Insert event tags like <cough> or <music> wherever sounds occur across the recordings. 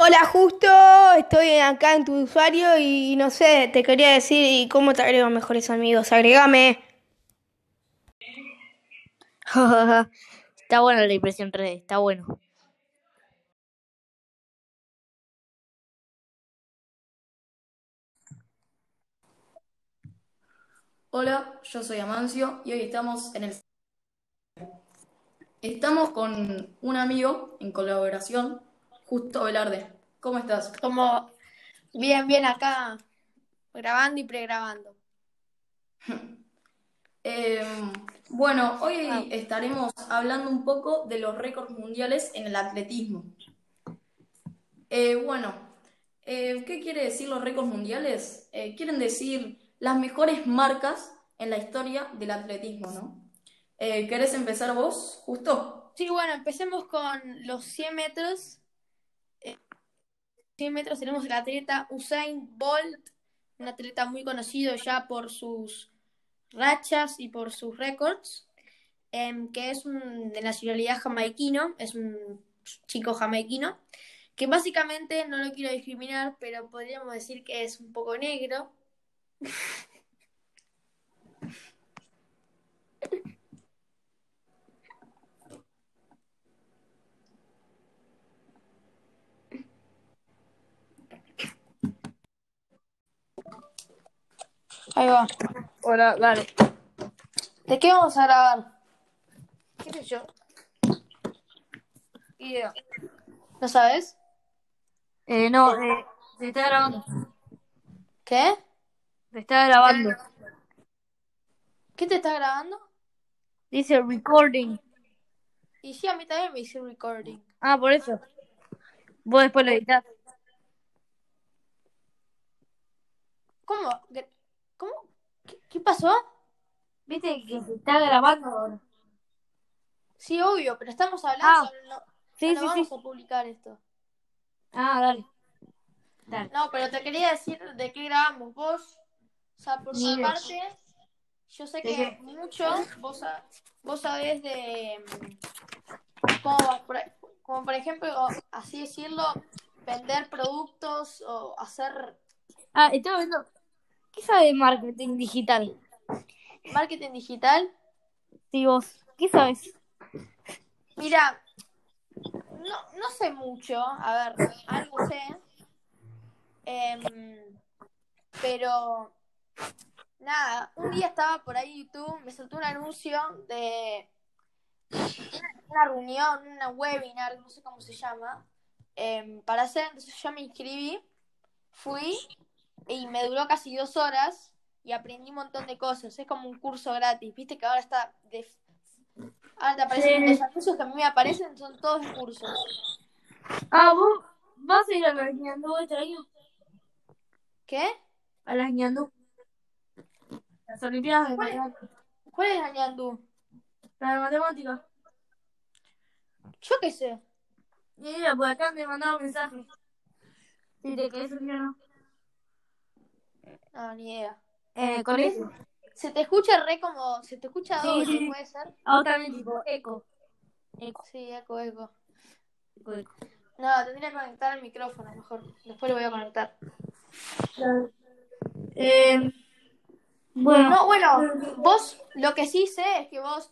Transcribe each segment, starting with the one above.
Hola, justo estoy acá en tu usuario y no sé, te quería decir y cómo te agrego mejores amigos. Agregame. <laughs> está buena la impresión 3D, está bueno. Hola, yo soy Amancio y hoy estamos en el... Estamos con un amigo en colaboración Justo Velarde. ¿Cómo estás? Como bien, bien acá, grabando y pregrabando. <laughs> Em, bueno, hoy ah. estaremos hablando un poco de los récords mundiales en el atletismo. Eh, bueno, eh, ¿qué quiere decir los récords mundiales? Eh, quieren decir las mejores marcas en la historia del atletismo, ¿no? ¿Querés empezar vos, justo? Sí, bueno, empecemos con los 100 metros 100 metros tenemos el atleta Usain Bolt, un atleta muy conocido ya por sus rachas y por sus récords, em, que es de nacionalidad jamaiquino, es un chico jamaiquino, que básicamente no lo quiero discriminar, pero podríamos decir que es un poco negro. Ahí va. Hola, dale. ¿De qué vamos a grabar? ¿Qué sé yo? Idea. ¿No sabes? Eh, no, eh, se está grabando. ¿Qué? Se está grabando. ¿Qué te está grabando? Dice recording. Y sí, a mí también me dice recording. Ah, por eso. Vos después lo editas. ¿Cómo? ¿Cómo? ¿Qué, pasó? Viste que se está grabando ahora. Sí, obvio, pero estamos hablando. Ah, no, sí, no sí, vamos sí. a publicar esto. Ah, dale. dale. No, pero te quería decir de qué grabamos. Vos, o sea, por tu parte, yo sé que mucho vos, vos sabés de. Mm, como por, como por ejemplo, así decirlo, vender productos o hacer. Ah, estaba viendo ¿Qué sabe de marketing digital? ¿Marketing digital? Sí, vos. ¿Qué sabes? Mira, no, no sé mucho. A ver, algo sé. Em, pero, nada, un día estaba por ahí YouTube, me saltó un anuncio de una reunión, una webinar, no sé cómo se llama, em, para hacer, entonces yo me inscribí, fui y me duró casi dos horas y aprendí un montón de cosas. Es como un curso gratis. Viste que ahora está. De... Ahora te aparecen los anuncios que a mí me aparecen, son todos cursos. Ah, vos vas a ir a la ñandú este año. ¿Qué? A la ñandú. Las Olimpiadas de ¿Cuál, Matemáticas. ¿Cuál es la ñandú? La de Matemáticas. Yo qué sé. Mira, por acá me mandaron mensaje. Si te o no. No, ni idea. Eh, colegio. Se te escucha re como. Se te escucha Sí, doble, sí. puede ser. Ah, también tipo eco. Eco. Sí, eco, eco. Eco, eco. No, tendría que conectar el micrófono mejor. Después lo voy a conectar. Eh, bueno, No, bueno, vos lo que sí sé es que vos.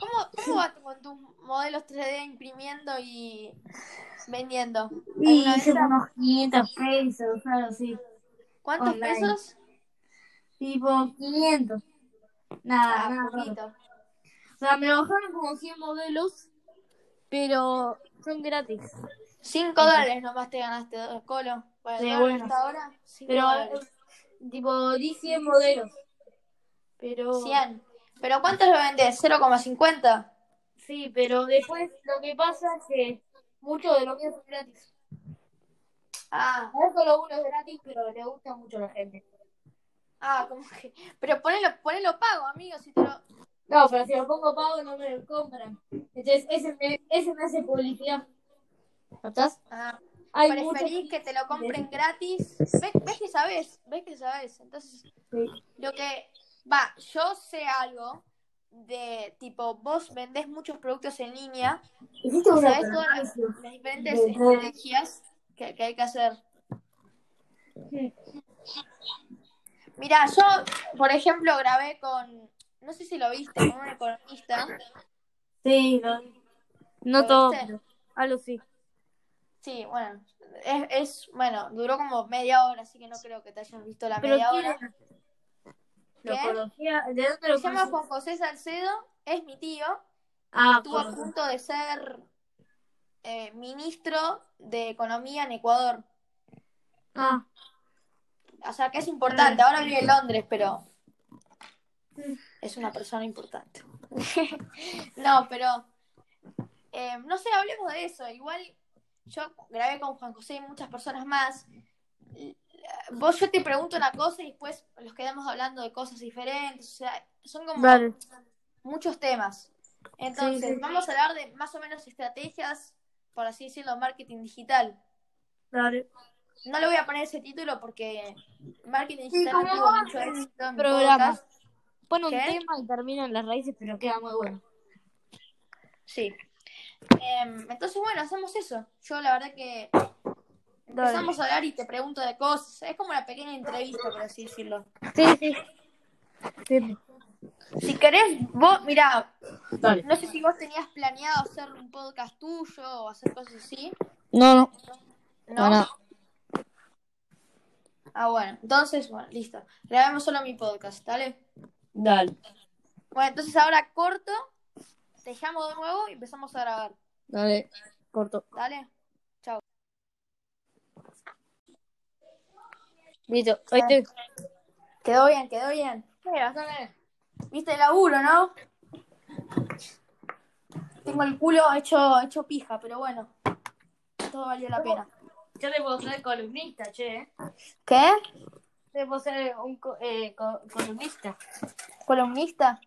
¿Cómo, cómo vas con tus modelos 3D imprimiendo y vendiendo? y ¿Alguna hice unos 500 pesos, algo así. ¿Cuántos online. pesos? Tipo 500. Nada, Ah, nada. raro. poquito. O sea, me bajaron como 100 modelos, pero son gratis. 5 dólares nomás te ganaste, Colo. Para Sí, bueno. hasta ahora, 5 Pero, dólares. eh, tipo, di 100 modelos. Pero. 100. ¿Pero cuántos lo vendés? ¿0,50? Sí, pero después lo que pasa es que muchos de los míos son gratis. Ah, No solo uno es gratis, pero le gusta mucho a la gente. ah, como que. Pero ponelo, ponelo pago, amigo, si te lo. No, pero si lo pongo pago no me lo compran. Entonces, ese me, ese me hace publicidad. ¿Estás? Ah, Hay preferís muchos- que te lo compren gratis. ¿Ves, ves que sabes? ¿Ves que sabes? Entonces, Sí. lo que. Va, yo sé algo de tipo, vos vendés muchos productos en línea ¿Sabes todas las, diferentes estrategias que, que hay que hacer? Mira, yo, por ejemplo, grabé con, no sé si lo viste, con un economista. Sí, no, no ¿Lo todo, viste? algo sí. Sí, bueno, es, es, bueno, duró como media hora, así que no creo que te hayas visto la Pero media ¿quién hora. ¿De dónde lo Se llama? Juan José Salcedo, es mi tío, Ah, estuvo a punto de ser eh, ministro de Economía en Ecuador. ah, O sea, que es importante. Ahora vive en Londres, pero es una persona importante. <laughs> no, pero eh, no sé, hablemos de eso. Igual yo grabé con Juan José y muchas personas más. Vos yo te pregunto una cosa y después los quedamos hablando de cosas diferentes. O sea, son como vale. muchos temas. Entonces, Sí, sí. vamos a hablar de más o menos estrategias, por así decirlo, marketing digital. Dale. No le voy a poner ese título porque marketing Sí, digital como no tuvo mucho éxito programa. Pone un ¿Qué? tema y termina en las raíces, pero queda muy bueno. Sí. Em, entonces, bueno, hacemos eso. Yo la verdad que empezamos a hablar y te pregunto de cosas. Es como una pequeña entrevista, por así decirlo. Sí, sí. Sí. Si querés, vos, mira, Dale. no sé si vos tenías planeado hacer un podcast tuyo o hacer cosas así. No, no. ¿No? No. Ah, bueno. Entonces, bueno, listo. Grabemos solo mi podcast, ¿vale? Dale. Bueno, entonces ahora corto, te llamo de nuevo y empezamos a grabar. Dale. Corto. ¿Dale? Chao. Listo. Ahí te... Quedó bien, quedó bien. Viste el laburo, ¿no? Tengo el culo hecho, hecho pija, pero bueno. Todo valió la pena. Yo te puedo ser columnista, che. ¿Qué? Te puedo ser un co- eh, co- columnista. ¿Columnista?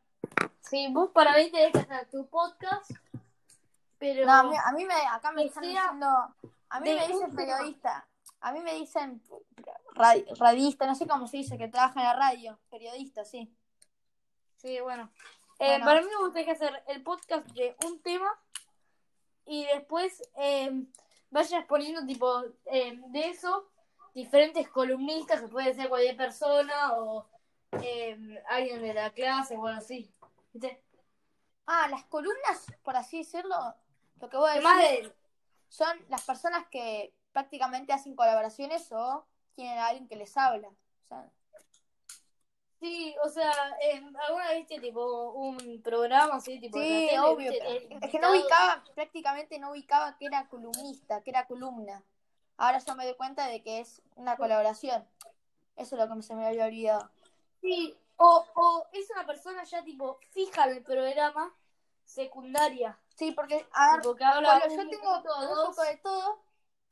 Sí, vos para mí tenés que hacer tu podcast, pero... No, a mí, a mí me, acá me están diciendo. A mí me dicen periodista. A mí me dicen radi- radista, no sé cómo se dice, que trabaja en la radio. Periodista, sí. Sí, bueno. Eh, Bueno. Para mí me gustaría hacer el podcast de un tema y después eh, vayas poniendo tipo eh, de eso diferentes columnistas, que puede ser cualquier persona o eh, alguien de la clase o algo así. ¿Viste? Ah, las columnas, por así decirlo, lo que voy a decir de... son las personas que prácticamente hacen colaboraciones o tienen a alguien que les habla. O sea, Sí, o sea, eh, ¿alguna vez viste tipo un programa así? Tipo en sí, tele, obvio. viste, Es que no ubicaba, prácticamente no ubicaba que era columnista, que era columna. Ahora ya me doy cuenta de que es una colaboración. Eso es lo que se me había olvidado. Sí, o, o es una persona ya tipo fija del programa secundaria. Sí, porque, a ver, Tipo que habla Pablo, yo tengo minuto o un poco de todo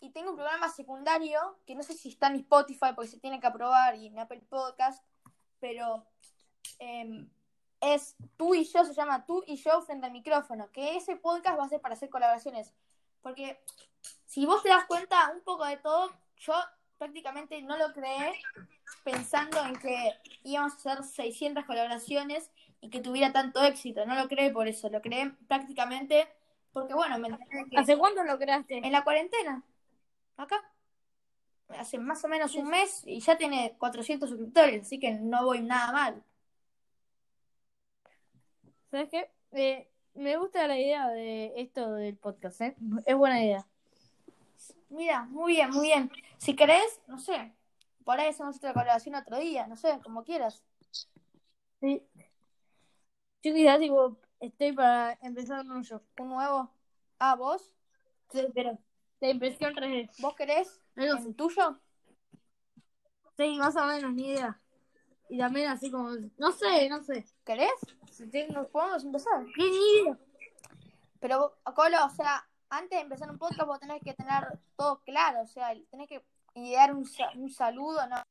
y tengo un programa secundario que no sé si está en Spotify porque se tiene que aprobar y en Apple Podcast, pero em, es tú y yo, se llama tú y yo frente al micrófono, que ese podcast va a ser para hacer colaboraciones. Porque si vos te das cuenta un poco de todo, yo prácticamente no lo creé pensando en que íbamos a hacer 600 colaboraciones y que tuviera tanto éxito. No lo creé por eso, lo creé prácticamente porque, bueno, me enteré que ¿Hace cuánto lo creaste? en la cuarentena, acá, hace más o menos un mes y ya tiene 400 suscriptores, así que no voy nada mal. ¿Sabes qué? Eh, me gusta la idea de esto del podcast, ¿eh? Es buena idea. Mira, muy bien, muy bien. Si querés, no sé, por ahí hacemos otra colaboración otro día, no sé, como quieras. Sí. Yo quizás, tipo, estoy para empezar yo. ¿Un nuevo? Ah, ¿vos? Sí, pero de impresión 3D. ¿Vos querés Algo el así. tuyo? Sí, más o menos, ni idea. Y también así como, no sé, no sé. ¿Querés? Si tengo, podemos empezar. ¿Qué ni idea? Pero, Colo, o sea, antes de empezar un podcast vos tenés que tener todo claro, o sea, tenés que idear un, un saludo, ¿no?